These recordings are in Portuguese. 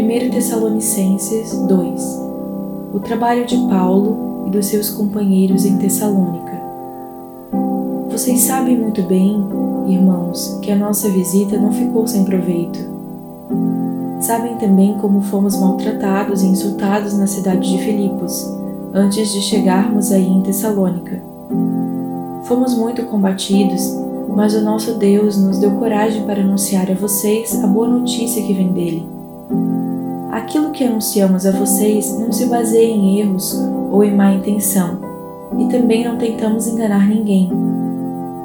1 Tessalonicenses 2 O trabalho de Paulo e dos seus companheiros em Tessalônica. Vocês sabem muito bem, irmãos, que a nossa visita não ficou sem proveito. Sabem também como fomos maltratados e insultados na cidade de Filipos, antes de chegarmos aí em Tessalônica. Fomos muito combatidos, mas o nosso Deus nos deu coragem para anunciar a vocês a boa notícia que vem dele aquilo que anunciamos a vocês não se baseia em erros ou em má intenção, e também não tentamos enganar ninguém.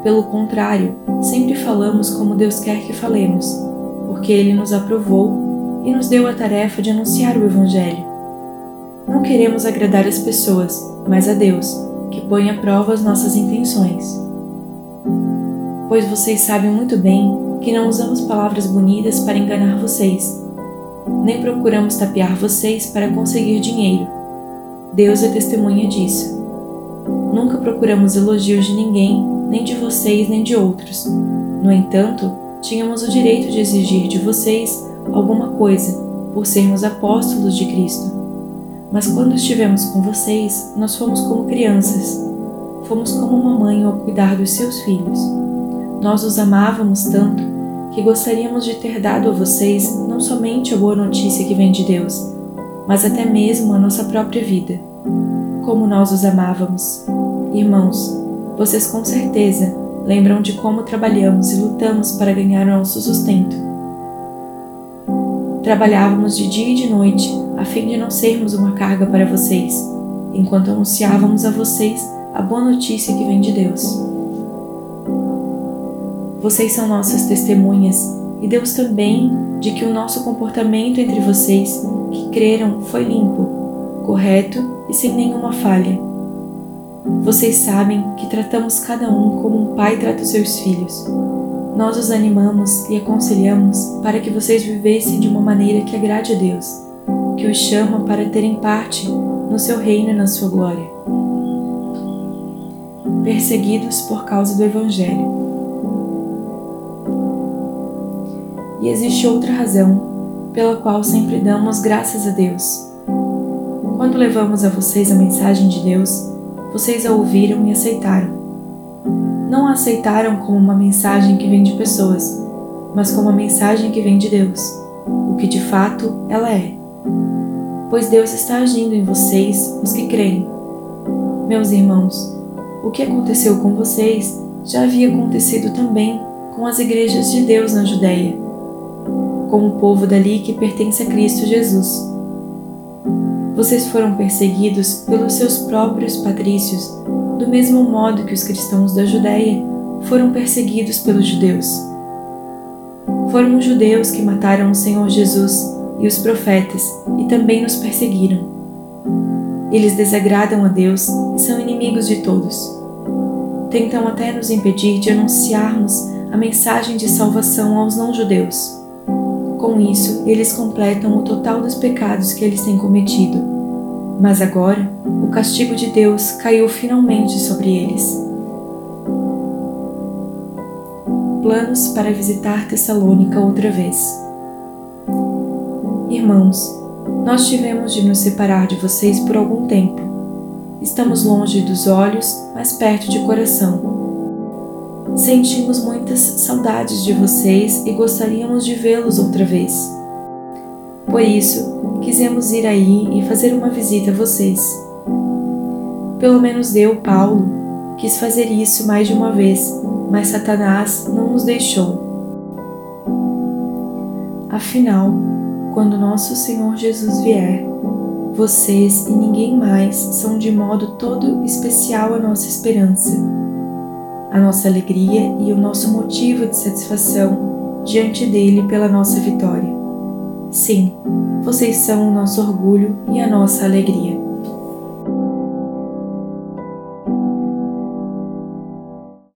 Pelo contrário, sempre falamos como Deus quer que falemos, porque Ele nos aprovou e nos deu a tarefa de anunciar o Evangelho. Não queremos agradar as pessoas, mas a Deus, que põe à prova as nossas intenções. Pois vocês sabem muito bem que não usamos palavras bonitas para enganar vocês nem procuramos tapear vocês para conseguir dinheiro. Deus é testemunha disso. Nunca procuramos elogios de ninguém, nem de vocês nem de outros. No entanto, tínhamos o direito de exigir de vocês alguma coisa, por sermos apóstolos de Cristo. Mas quando estivemos com vocês, nós fomos como crianças. Fomos como uma mãe ao cuidar dos seus filhos. Nós os amávamos tanto que gostaríamos de ter dado a vocês não somente a boa notícia que vem de Deus, mas até mesmo a nossa própria vida. Como nós os amávamos. Irmãos, vocês com certeza lembram de como trabalhamos e lutamos para ganhar nosso sustento. Trabalhávamos de dia e de noite a fim de não sermos uma carga para vocês, enquanto anunciávamos a vocês a boa notícia que vem de Deus. Vocês são nossas testemunhas e Deus também de que o nosso comportamento entre vocês que creram foi limpo, correto e sem nenhuma falha. Vocês sabem que tratamos cada um como um pai trata os seus filhos. Nós os animamos e aconselhamos para que vocês vivessem de uma maneira que agrade a Deus, que os chama para terem parte no seu reino e na sua glória. Perseguidos por causa do Evangelho. E existe outra razão pela qual sempre damos graças a Deus. Quando levamos a vocês a mensagem de Deus, vocês a ouviram e aceitaram. Não a aceitaram como uma mensagem que vem de pessoas, mas como uma mensagem que vem de Deus, o que de fato ela é. Pois Deus está agindo em vocês, os que creem. Meus irmãos, o que aconteceu com vocês já havia acontecido também com as igrejas de Deus na Judéia com o povo dali que pertence a Cristo Jesus. Vocês foram perseguidos pelos seus próprios patrícios, do mesmo modo que os cristãos da Judéia foram perseguidos pelos judeus. Foram os judeus que mataram o Senhor Jesus e os profetas e também nos perseguiram. Eles desagradam a Deus e são inimigos de todos. Tentam até nos impedir de anunciarmos a mensagem de salvação aos não-judeus. Com isso, eles completam o total dos pecados que eles têm cometido. Mas agora, o castigo de Deus caiu finalmente sobre eles. Planos para visitar Tessalônica outra vez. Irmãos, nós tivemos de nos separar de vocês por algum tempo. Estamos longe dos olhos, mas perto de coração Sentimos muitas saudades de vocês e gostaríamos de vê-los outra vez. Por isso, quisemos ir aí e fazer uma visita a vocês. Pelo menos eu, Paulo, quis fazer isso mais de uma vez, mas Satanás não nos deixou. Afinal, quando nosso Senhor Jesus vier, vocês e ninguém mais são de modo todo especial a nossa esperança a nossa alegria e o nosso motivo de satisfação diante dele pela nossa vitória. Sim, vocês são o nosso orgulho e a nossa alegria.